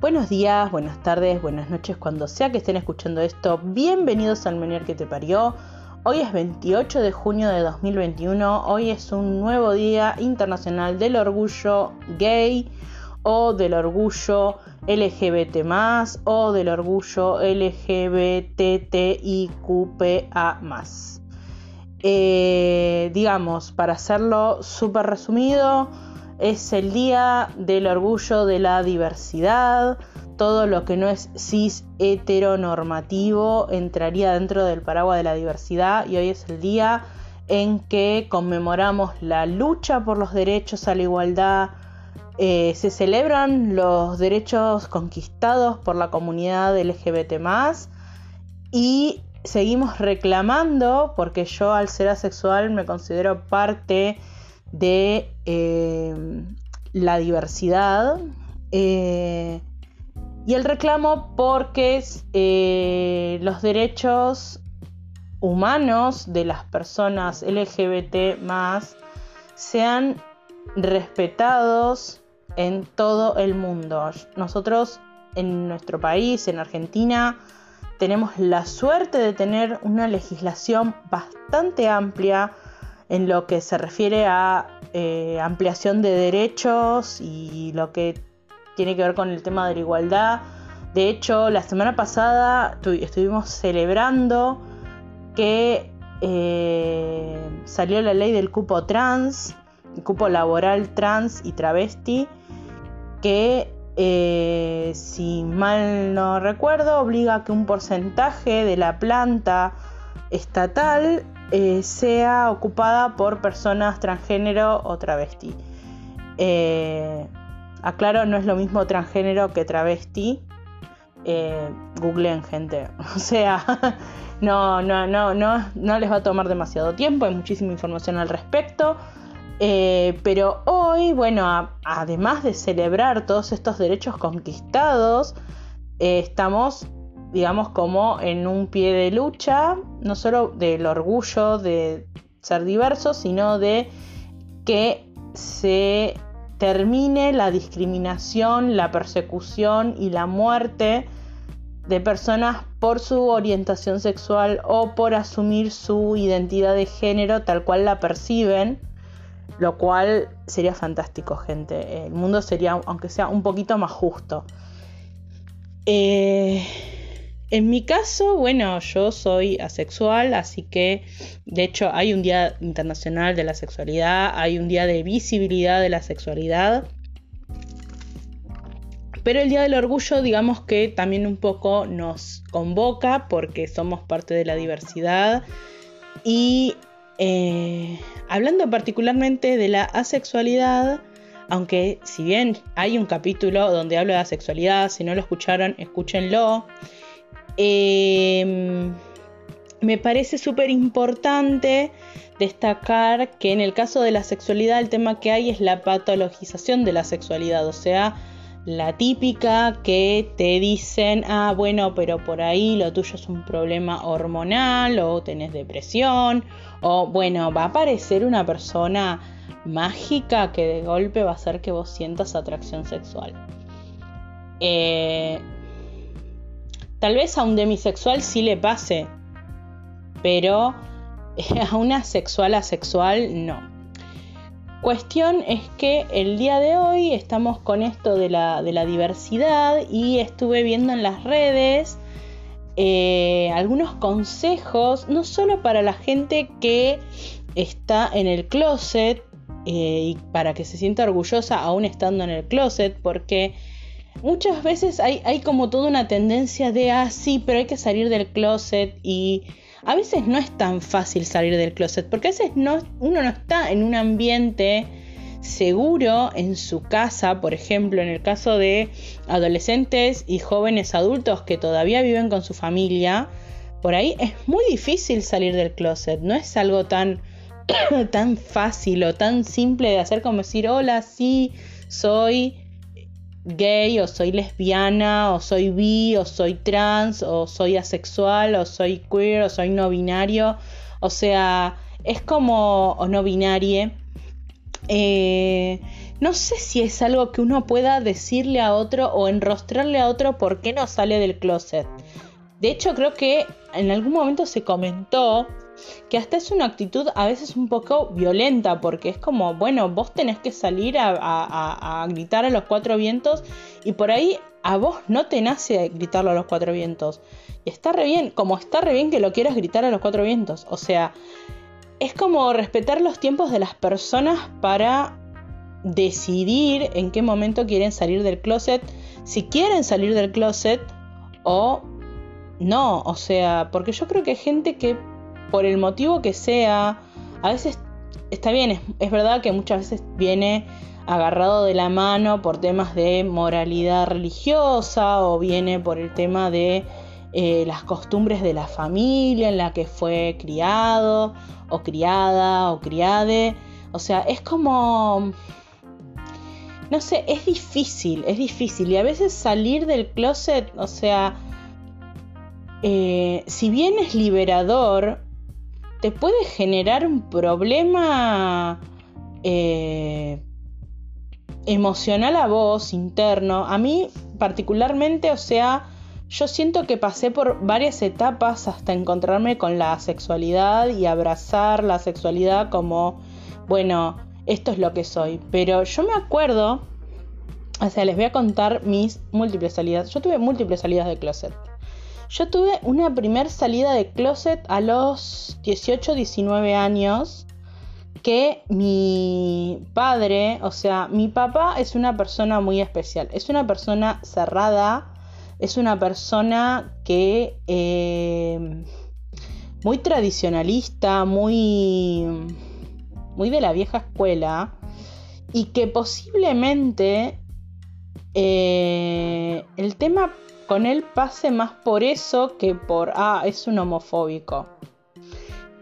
Buenos días, buenas tardes, buenas noches, cuando sea que estén escuchando esto. Bienvenidos al Menier que te parió. Hoy es 28 de junio de 2021. Hoy es un nuevo día internacional del orgullo gay o del orgullo LGBT o del orgullo LGBTIQPA eh, digamos, para hacerlo súper resumido, es el día del orgullo de la diversidad. Todo lo que no es cis heteronormativo entraría dentro del paraguas de la diversidad y hoy es el día en que conmemoramos la lucha por los derechos a la igualdad. Eh, se celebran los derechos conquistados por la comunidad LGBT y seguimos reclamando, porque yo al ser asexual me considero parte de eh, la diversidad. Eh, y el reclamo porque eh, los derechos humanos de las personas LGBT más sean respetados en todo el mundo. Nosotros en nuestro país, en Argentina, tenemos la suerte de tener una legislación bastante amplia en lo que se refiere a eh, ampliación de derechos y lo que tiene que ver con el tema de la igualdad. De hecho, la semana pasada estuvimos celebrando que eh, salió la ley del cupo trans, el cupo laboral trans y travesti, que eh, si mal no recuerdo, obliga a que un porcentaje de la planta estatal eh, sea ocupada por personas transgénero o travesti. Eh, aclaro, no es lo mismo transgénero que travesti. googleen gente. O sea, no, no, no, no, no les va a tomar demasiado tiempo, hay muchísima información al respecto. Eh, pero hoy, bueno, además de celebrar todos estos derechos conquistados, eh, estamos, digamos, como en un pie de lucha, no solo del orgullo de ser diversos, sino de que se termine la discriminación, la persecución y la muerte de personas por su orientación sexual o por asumir su identidad de género tal cual la perciben lo cual sería fantástico, gente. El mundo sería, aunque sea un poquito más justo. Eh, en mi caso, bueno, yo soy asexual, así que de hecho hay un Día Internacional de la Sexualidad, hay un Día de Visibilidad de la Sexualidad. Pero el Día del Orgullo, digamos que también un poco nos convoca porque somos parte de la diversidad y eh, hablando particularmente de la asexualidad, aunque si bien hay un capítulo donde hablo de asexualidad, si no lo escucharon, escúchenlo. Em, me parece súper importante destacar que en el caso de la sexualidad el tema que hay es la patologización de la sexualidad, o sea, la típica que te dicen, ah, bueno, pero por ahí lo tuyo es un problema hormonal o tenés depresión o bueno, va a aparecer una persona mágica que de golpe va a hacer que vos sientas atracción sexual. Eh, tal vez a un demisexual sí le pase, pero a una sexual asexual no. Cuestión es que el día de hoy estamos con esto de la, diversidad y estuve viendo en las redes eh, algunos consejos, no solo para la gente que está en el closet eh, y para que se sienta orgullosa aún estando en el closet, porque muchas veces hay, hay como toda una tendencia de, ah, sí, pero hay que salir del closet y a veces no es tan fácil salir del closet, porque a veces no, uno no está en un ambiente seguro en su casa, por ejemplo, en el caso de adolescentes y jóvenes adultos que todavía viven con su familia, por ahí es muy difícil salir del closet, no es algo tan tan fácil o tan simple de hacer como decir, hola, sí, soy gay o soy lesbiana o soy bi o soy trans o soy asexual o soy queer o soy no binario. O sea, es como, o no binarie, eh, no sé si es algo que uno pueda decirle a otro o enrostrarle a otro por qué no sale del closet. De hecho, creo que en algún momento se comentó que hasta es una actitud a veces un poco violenta, porque es como, bueno, vos tenés que salir a, gritar a los cuatro vientos y por ahí a vos no te nace gritarlo a los cuatro vientos. Y está re bien, como está re bien que lo quieras gritar a los cuatro vientos. O sea, es como respetar los tiempos de las personas para decidir en qué momento quieren salir del closet, si quieren salir del closet o no, o sea, porque yo creo que hay gente que por el motivo que sea, a veces está bien, es, verdad que muchas veces viene agarrado de la mano por temas de moralidad religiosa o viene por el tema de eh, las costumbres de la familia en la que fue criado o criada o criade. O sea, es como... No sé, es difícil, es difícil. Y a veces salir del closet, o sea, eh, si bien es liberador, te puede generar un problema eh, emocional a vos, interno. A mí particularmente, o sea, yo siento que pasé por varias etapas hasta encontrarme con la sexualidad y abrazar la sexualidad como, bueno, esto es lo que soy. Pero yo me acuerdo, o sea, les voy a contar mis múltiples salidas. Yo tuve múltiples salidas de closet. Yo tuve una primer salida de closet a los 18, 19 años que mi padre, o sea, mi papá es una persona muy especial, es una persona cerrada, es una persona que eh, muy tradicionalista, muy, muy de la vieja escuela y que posiblemente eh, el tema con él pase más por eso que por, ah, es un homofóbico.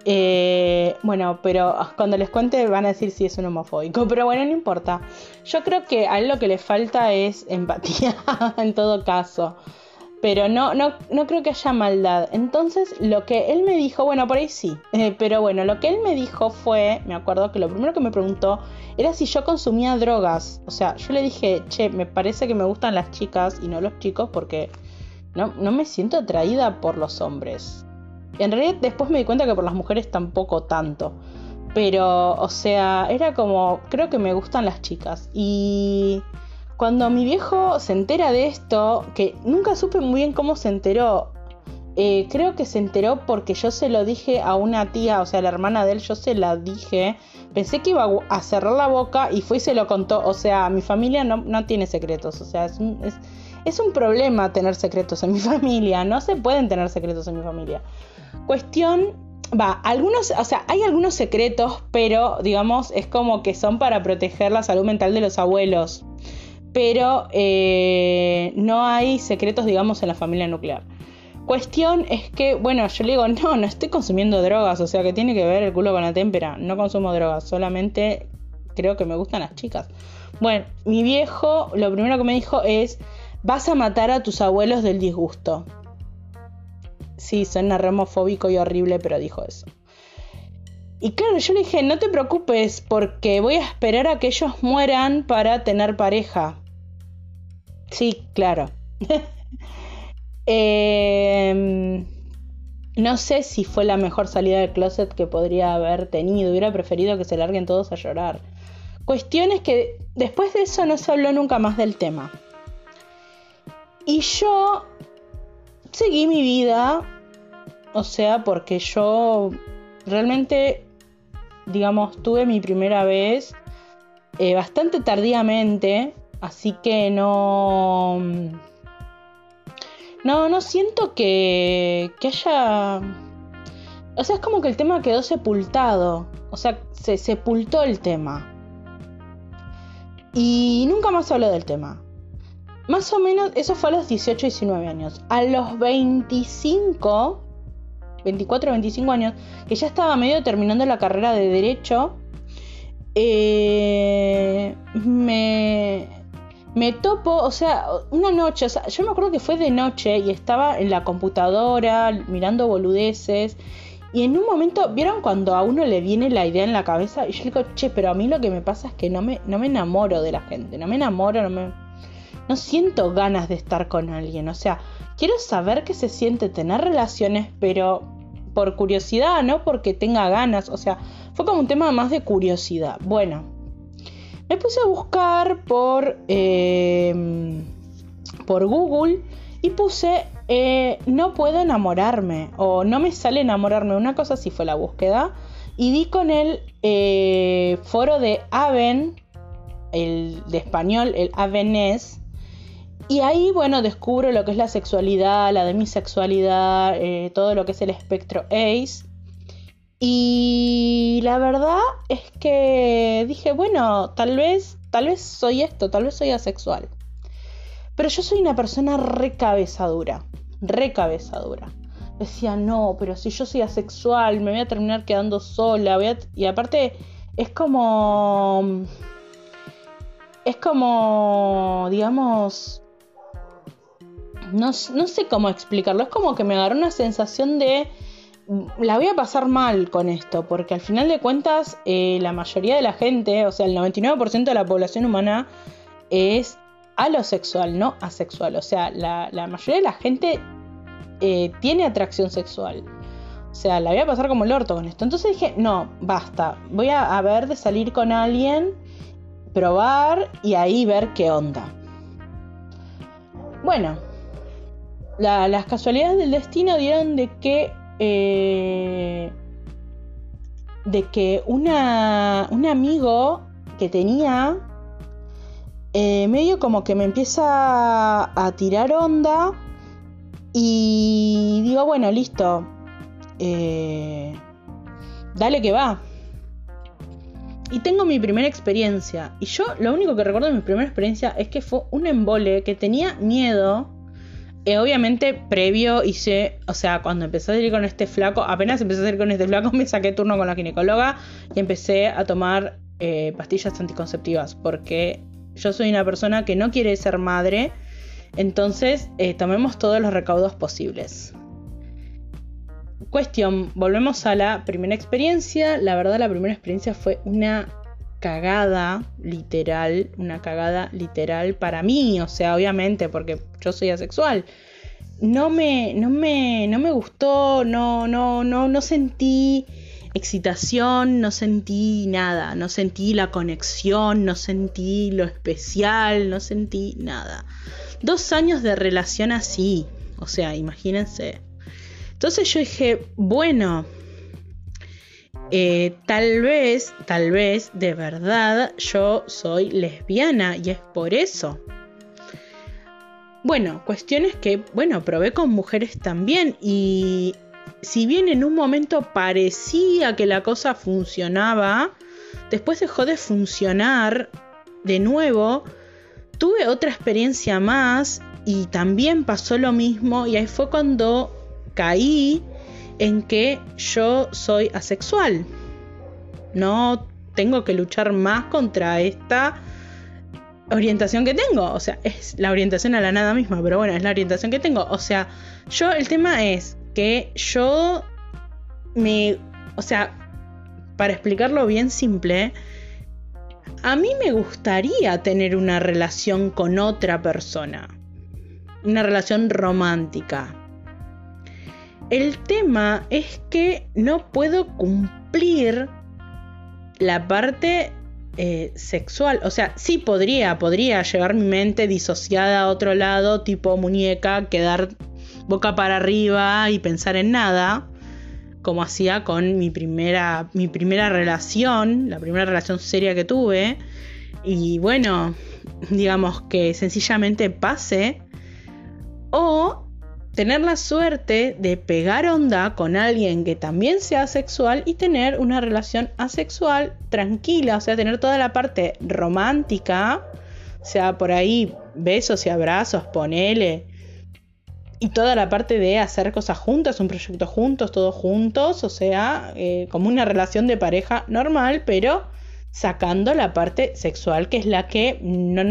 Eh, bueno, pero cuando les cuente van a decir si es un homofóbico, pero bueno, no importa. Yo creo que a él lo que le falta es empatía en todo caso. Pero no, no, no creo que haya maldad. Entonces, lo que él me dijo, bueno, por ahí sí. Eh, pero bueno, lo que él me dijo fue, me acuerdo que lo primero que me preguntó era si yo consumía drogas. O sea, yo le dije, che, me parece que me gustan las chicas y no los chicos porque no, no me siento atraída por los hombres. En realidad después me di cuenta que por las mujeres tampoco tanto. Pero, o sea, era como, creo que me gustan las chicas. Y cuando mi viejo se entera de esto, que nunca supe muy bien cómo se enteró, eh, creo que se enteró porque yo se lo dije a una tía, o sea, la hermana de él, yo se la dije. Pensé que iba a cerrar la boca y fue y se lo contó. O sea, mi familia no, no tiene secretos. O sea, es, es, es un problema tener secretos en mi familia. No se pueden tener secretos en mi familia. Cuestión va, algunos, o sea, hay algunos secretos, pero digamos, es como que son para proteger la salud mental de los abuelos pero eh, no hay secretos, digamos, en la familia nuclear. Cuestión es que, bueno, yo le digo, no, no estoy consumiendo drogas, o sea que tiene que ver el culo con la témpera, no consumo drogas, solamente creo que me gustan las chicas. Bueno, mi viejo lo primero que me dijo es, vas a matar a tus abuelos del disgusto. Sí, suena remofóbico y horrible, pero dijo eso. Y claro, yo le dije, no te preocupes porque voy a esperar a que ellos mueran para tener pareja. Sí, claro. Em, no sé si fue la mejor salida del closet que podría haber tenido. Hubiera preferido que se larguen todos a llorar. Cuestión es que después de eso no se habló nunca más del tema. Y yo seguí mi vida. O sea, porque yo realmente digamos, tuve mi primera vez eh, bastante tardíamente, así que no... No, no siento que, que haya... O sea, es como que el tema quedó sepultado. O sea, se sepultó el tema. Y nunca más habló del tema. Más o menos, eso fue a los 18, 19 años. A los 25 24 25 años, que ya estaba medio terminando la carrera de derecho, eh, me, me topo, o sea, una noche, o sea, yo me acuerdo que fue de noche y estaba en la computadora mirando boludeces Y en un momento, ¿vieron cuando a uno le viene la idea en la cabeza? Y yo digo, che, pero a mí lo que me pasa es que no me, no me enamoro de la gente, no me enamoro, no me... No siento ganas de estar con alguien, o sea, quiero saber qué se siente tener relaciones, pero por curiosidad, no porque tenga ganas, o sea, fue como un tema más de curiosidad. Bueno, me puse a buscar por, eh, por Google y puse eh, no puedo enamorarme o no me sale enamorarme. Una cosa así fue la búsqueda. Y di con el eh, foro de Aven, el de español, el Avenés. Y ahí, bueno, descubro lo que es la sexualidad, la demisexualidad, eh, todo lo que es el espectro ACE. Y la verdad es que dije, bueno, tal vez, tal vez soy esto, tal vez soy asexual. Pero yo soy una persona recabezadura, recabezadura. Decía, no, pero si yo soy asexual, me voy a terminar quedando sola. Y aparte, es como. Es como. digamos. No, no sé cómo explicarlo. Es como que me agarró una sensación de la voy a pasar mal con esto, porque al final de cuentas eh, la mayoría de la gente, o sea, el 99% de la población humana es alosexual, no asexual. O sea, la, mayoría de la gente eh, tiene atracción sexual. O sea, la voy a pasar como el orto con esto. Entonces dije, no, basta. Voy a, ver de salir con alguien, probar y ahí ver qué onda. Bueno, las casualidades del destino dieron de que. Eh, de que una, un amigo que tenía eh, medio como que me empieza a tirar onda y digo, bueno, listo, eh, dale que va. Y tengo mi primera experiencia. Y yo lo único que recuerdo de mi primera experiencia es que fue un embole que tenía miedo. Eh, obviamente previo hice, o sea, cuando empecé a salir con este flaco, apenas empecé a salir con este flaco, me saqué turno con la ginecóloga y empecé a tomar pastillas anticonceptivas porque yo soy una persona que no quiere ser madre, entonces eh, tomemos todos los recaudos posibles. Cuestión, volvemos a la primera experiencia. La verdad la primera experiencia fue una cagada literal, una cagada literal para mí, o sea, obviamente porque yo soy asexual. No me, no me, no me gustó, no, no, no, no sentí excitación, no sentí nada, no sentí la conexión, no sentí lo especial, no sentí nada. Dos años de relación así, o sea, imagínense. Entonces yo dije, bueno, eh, tal vez, tal vez, de verdad, yo soy lesbiana y es por eso. Bueno, cuestiones que, bueno, probé con mujeres también y si bien en un momento parecía que la cosa funcionaba, después dejó de funcionar de nuevo. Tuve otra experiencia más y también pasó lo mismo y ahí fue cuando caí en que yo soy asexual. No tengo que luchar más contra esta orientación que tengo. O sea, es la orientación a la nada misma, pero bueno, es la orientación que tengo. O sea, yo el tema es, que yo me, o sea, para explicarlo bien simple, a mí me gustaría tener una relación con otra persona, una relación romántica. El tema es que no puedo cumplir la parte eh, sexual. O sea, sí podría, podría llevar mi mente disociada a otro lado, tipo muñeca, quedar boca para arriba y pensar en nada, como hacía con mi primera, mi primera relación, la primera relación seria que tuve. Y bueno, digamos que sencillamente pase. O tener la suerte de pegar onda con alguien que también sea asexual y tener una relación asexual tranquila, o sea, tener toda la parte romántica, o sea, por ahí besos y abrazos, ponele, y toda la parte de hacer cosas juntas, un proyecto juntos, todos juntos, o sea, eh, como una relación de pareja normal, pero sacando la parte sexual, que es la que no,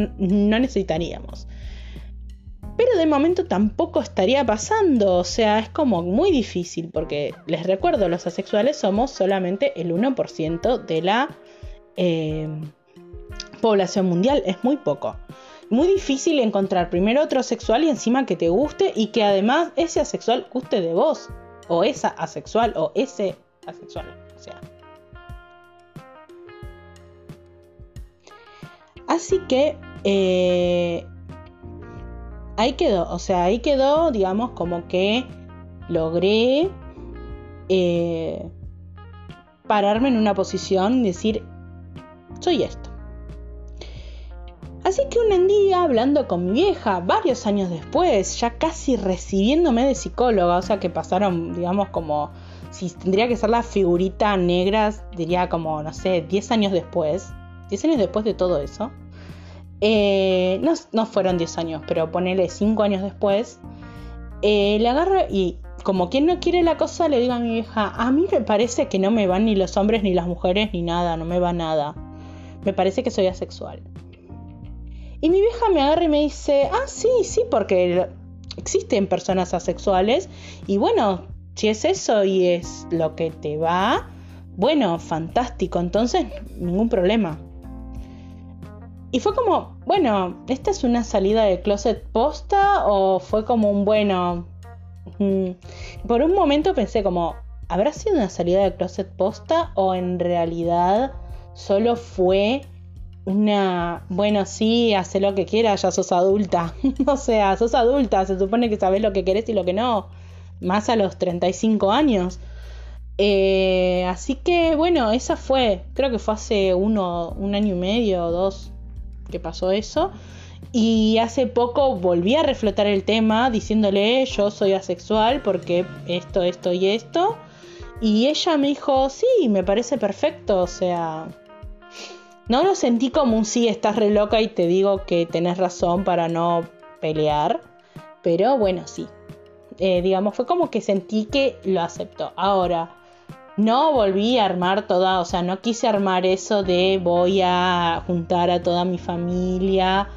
necesitaríamos. Pero de momento tampoco estaría pasando, o sea, es como muy difícil, porque les recuerdo, los asexuales somos solamente el 1% de la eh, población mundial, es muy poco. Muy difícil encontrar primero otro sexual y encima que te guste y que además ese asexual guste de vos, o esa asexual, o ese asexual, o sea. Así que eh, ahí quedó, o sea, ahí quedó, digamos, como que logré eh, pararme en una posición y decir, soy esto. Así que un día, hablando con mi vieja, varios años después, ya casi recibiéndome de psicóloga, o sea que pasaron, digamos, como si tendría que ser la figurita negra, diría como, no sé, 10 años después, 10 años después de todo eso, eh, no, fueron 10 años, pero ponele 5 años después, eh, le agarro y como quien no quiere la cosa, le digo a mi vieja, a mí me parece que no me van ni los hombres ni las mujeres ni nada, no me va nada. Me parece que soy asexual. Y mi vieja me agarra y me dice, ah, sí, sí, porque existen personas asexuales y bueno, si es eso y es lo que te va, bueno, fantástico, entonces ningún problema. Y fue como, bueno, ¿esta es una salida de closet posta o fue como un bueno? Por un momento pensé como, ¿habrá sido una salida de closet posta o en realidad solo fue una, bueno, sí, hace lo que quieras, ya sos adulta. o sea, sos adulta, se supone que sabes lo que querés y lo que no, más a los 35 años. Eh, así que bueno, esa fue, creo que fue hace uno, un año y medio o dos, que pasó eso. Y hace poco volví a reflotar el tema diciéndole yo soy asexual porque esto, esto y esto. Y ella me dijo, sí, me parece perfecto. O sea, no lo sentí como un sí, estás re loca y te digo que tenés razón para no pelear. Pero bueno, sí. Eh, digamos, fue como que sentí que lo aceptó. Ahora, no volví a armar toda, o sea, no quise armar eso de voy a juntar a toda mi familia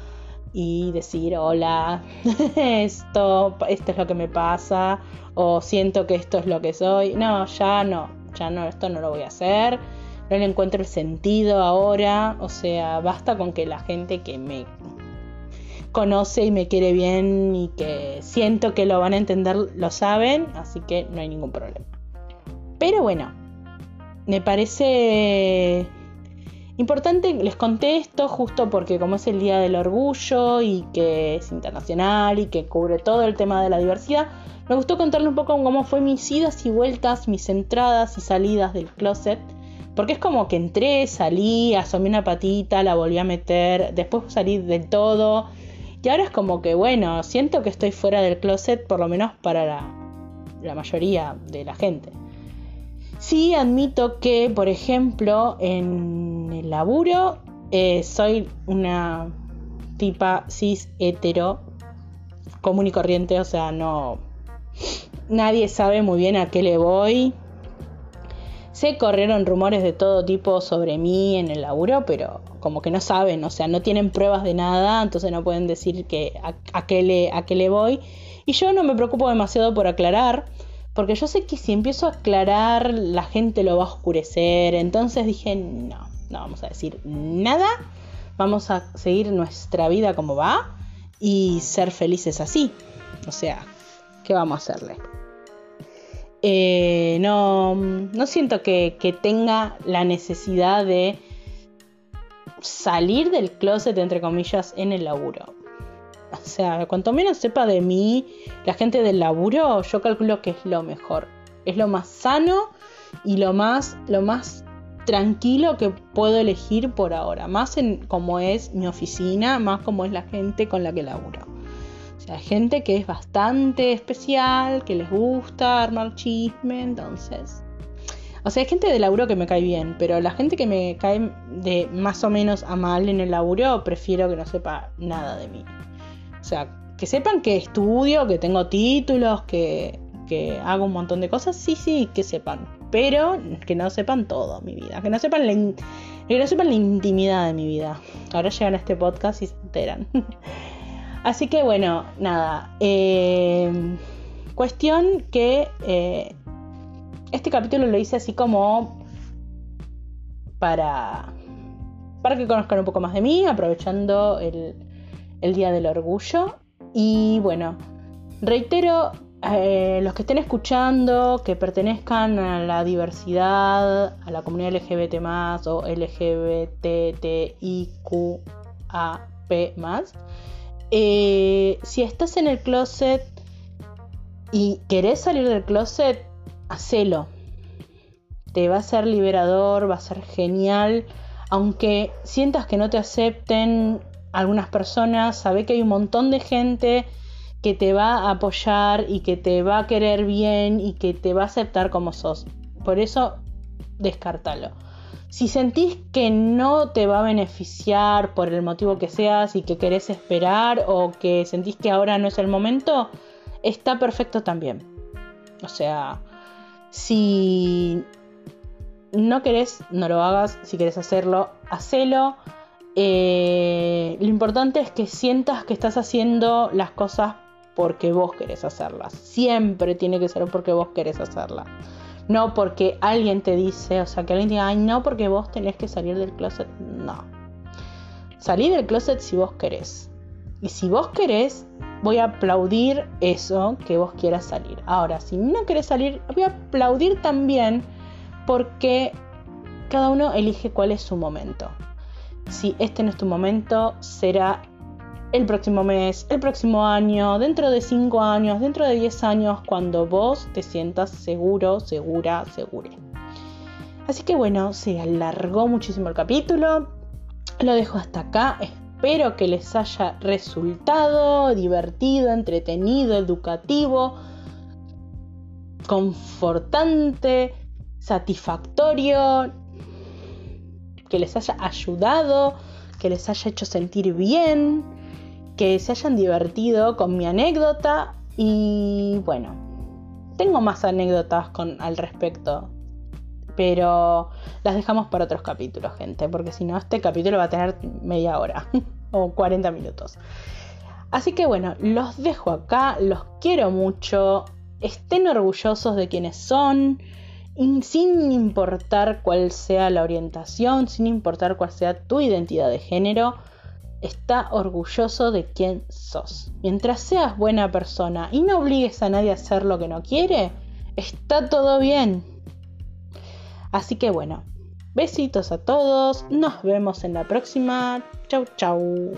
y decir, hola, esto, esto es lo que me pasa, o siento que esto es lo que soy. No, ya no, ya no, esto no lo voy a hacer. No le encuentro el sentido ahora. O sea, basta con que la gente que me conoce y me quiere bien y que siento que lo van a entender lo saben, así que no hay ningún problema. Pero bueno, me parece importante, les conté esto justo porque como es el Día del Orgullo y que es internacional y que cubre todo el tema de la diversidad, me gustó contarle un poco cómo fue mis idas y vueltas, mis entradas y salidas del closet. Porque es como que entré, salí, asomé una patita, la volví a meter, después salí del todo. Y ahora es como que, bueno, siento que estoy fuera del closet, por lo menos para la mayoría de la gente. Sí admito que, por ejemplo, en el laburo eh, soy una tipa cis hetero común y corriente, o sea, no... Nadie sabe muy bien a qué le voy. Se corrieron rumores de todo tipo sobre mí en el laburo, pero como que no saben, o sea, no tienen pruebas de nada, entonces no pueden decir que a, qué, le, a qué le voy. Y yo no me preocupo demasiado por aclarar porque yo sé que si empiezo a aclarar, la gente lo va a oscurecer. Entonces dije, no, no vamos a decir nada. Vamos a seguir nuestra vida como va y ser felices así. O sea, ¿qué vamos a hacerle? Eh, no, no siento que, que tenga la necesidad de salir del closet, entre comillas, en el laburo. O sea, cuanto menos sepa de mí la gente del laburo, yo calculo que es lo mejor. Es lo más sano y lo más, lo más tranquilo que puedo elegir por ahora. Más en como es mi oficina, más como es la gente con la que laburo. O sea, gente que es bastante especial, que les gusta armar chisme, entonces. O sea, hay gente de laburo que me cae bien, pero la gente que me cae de más o menos a mal en el laburo, prefiero que no sepa nada de mí. O sea, que sepan que estudio, que tengo títulos, que, hago un montón de cosas, sí, sí, que sepan. Pero que no sepan todo mi vida, que no sepan la, que no sepan la intimidad de mi vida. Ahora llegan a este podcast y se enteran. Así que bueno, nada. Eh, cuestión que eh, este capítulo lo hice así como para, para que conozcan un poco más de mí, aprovechando el, el Día del Orgullo. Y bueno, reitero, eh, los que estén escuchando, que pertenezcan a la diversidad, a la comunidad LGBT o LGBTIQAP eh, si estás en el closet y querés salir del closet, hacelo. Te va a ser liberador, va a ser genial. Aunque sientas que no te acepten algunas personas, sabe que hay un montón de gente que te va a apoyar y que te va a querer bien y que te va a aceptar como sos. Por eso, descartalo. Si sentís que no te va a beneficiar por el motivo que seas y que querés esperar o que sentís que ahora no es el momento, está perfecto también. O sea, si no querés, no lo hagas. Si querés hacerlo, hacelo. Eh, lo importante es que sientas que estás haciendo las cosas porque vos querés hacerlas. Siempre tiene que ser porque vos querés hacerlas. No porque alguien te dice, o sea, que alguien diga, ay, no, porque vos tenés que salir del closet. No. Salí del closet si vos querés. Y si vos querés, voy a aplaudir eso que vos quieras salir. Ahora, si no querés salir, voy a aplaudir también porque cada uno elige cuál es su momento. Si este no es tu momento, será el próximo mes, el próximo año, dentro de 5 años, dentro de 10 años, cuando vos te sientas seguro, segura, segure. Así que bueno, se alargó muchísimo el capítulo. Lo dejo hasta acá. Espero que les haya resultado divertido, entretenido, educativo, confortante, satisfactorio, que les haya ayudado, que les haya hecho sentir bien que se hayan divertido con mi anécdota y bueno, tengo más anécdotas con, al respecto, pero las dejamos para otros capítulos, gente, porque si no, este capítulo va a tener media hora o 40 minutos. Así que bueno, los dejo acá, los quiero mucho, estén orgullosos de quienes son, sin importar cuál sea la orientación, sin importar cuál sea tu identidad de género está orgulloso de quién sos. Mientras seas buena persona y no obligues a nadie a hacer lo que no quiere, está todo bien. Así que bueno, besitos a todos, nos vemos en la próxima. Chau chau.